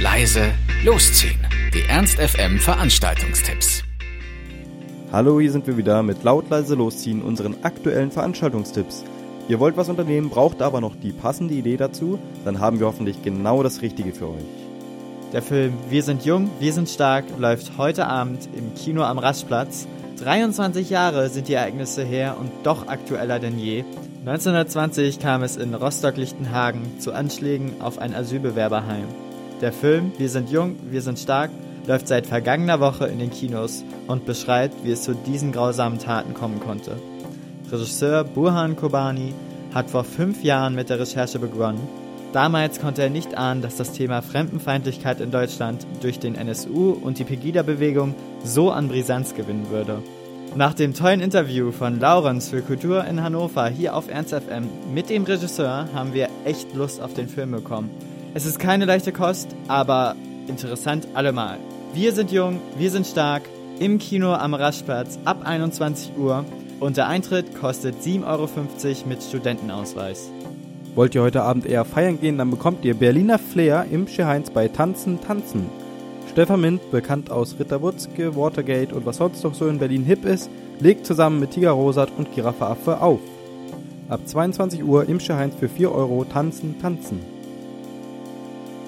leise, losziehen. Die Ernst FM Veranstaltungstipps. Hallo, hier sind wir wieder mit laut leise losziehen unseren aktuellen Veranstaltungstipps. Ihr wollt was unternehmen, braucht aber noch die passende Idee dazu, dann haben wir hoffentlich genau das Richtige für euch. Der Film Wir sind jung, wir sind stark läuft heute Abend im Kino am Raschplatz. 23 Jahre sind die Ereignisse her und doch aktueller denn je. 1920 kam es in Rostock-Lichtenhagen zu Anschlägen auf ein Asylbewerberheim. Der Film Wir sind jung, wir sind stark läuft seit vergangener Woche in den Kinos und beschreibt, wie es zu diesen grausamen Taten kommen konnte. Regisseur Burhan Kobani hat vor fünf Jahren mit der Recherche begonnen. Damals konnte er nicht ahnen, dass das Thema Fremdenfeindlichkeit in Deutschland durch den NSU und die Pegida-Bewegung so an Brisanz gewinnen würde. Nach dem tollen Interview von Laurens für Kultur in Hannover hier auf Ernst FM mit dem Regisseur haben wir echt Lust auf den Film bekommen. Es ist keine leichte Kost, aber interessant allemal. Wir sind jung, wir sind stark, im Kino am Raschplatz ab 21 Uhr und der Eintritt kostet 7,50 Euro mit Studentenausweis. Wollt ihr heute Abend eher feiern gehen, dann bekommt ihr Berliner Flair im Scheheins bei Tanzen, Tanzen. Stefan Mint, bekannt aus Ritterwutzke, Watergate und was sonst noch so in Berlin hip ist, legt zusammen mit Tiger Rosat und Giraffe Affe auf. Ab 22 Uhr im Scheheins für 4 Euro tanzen, tanzen.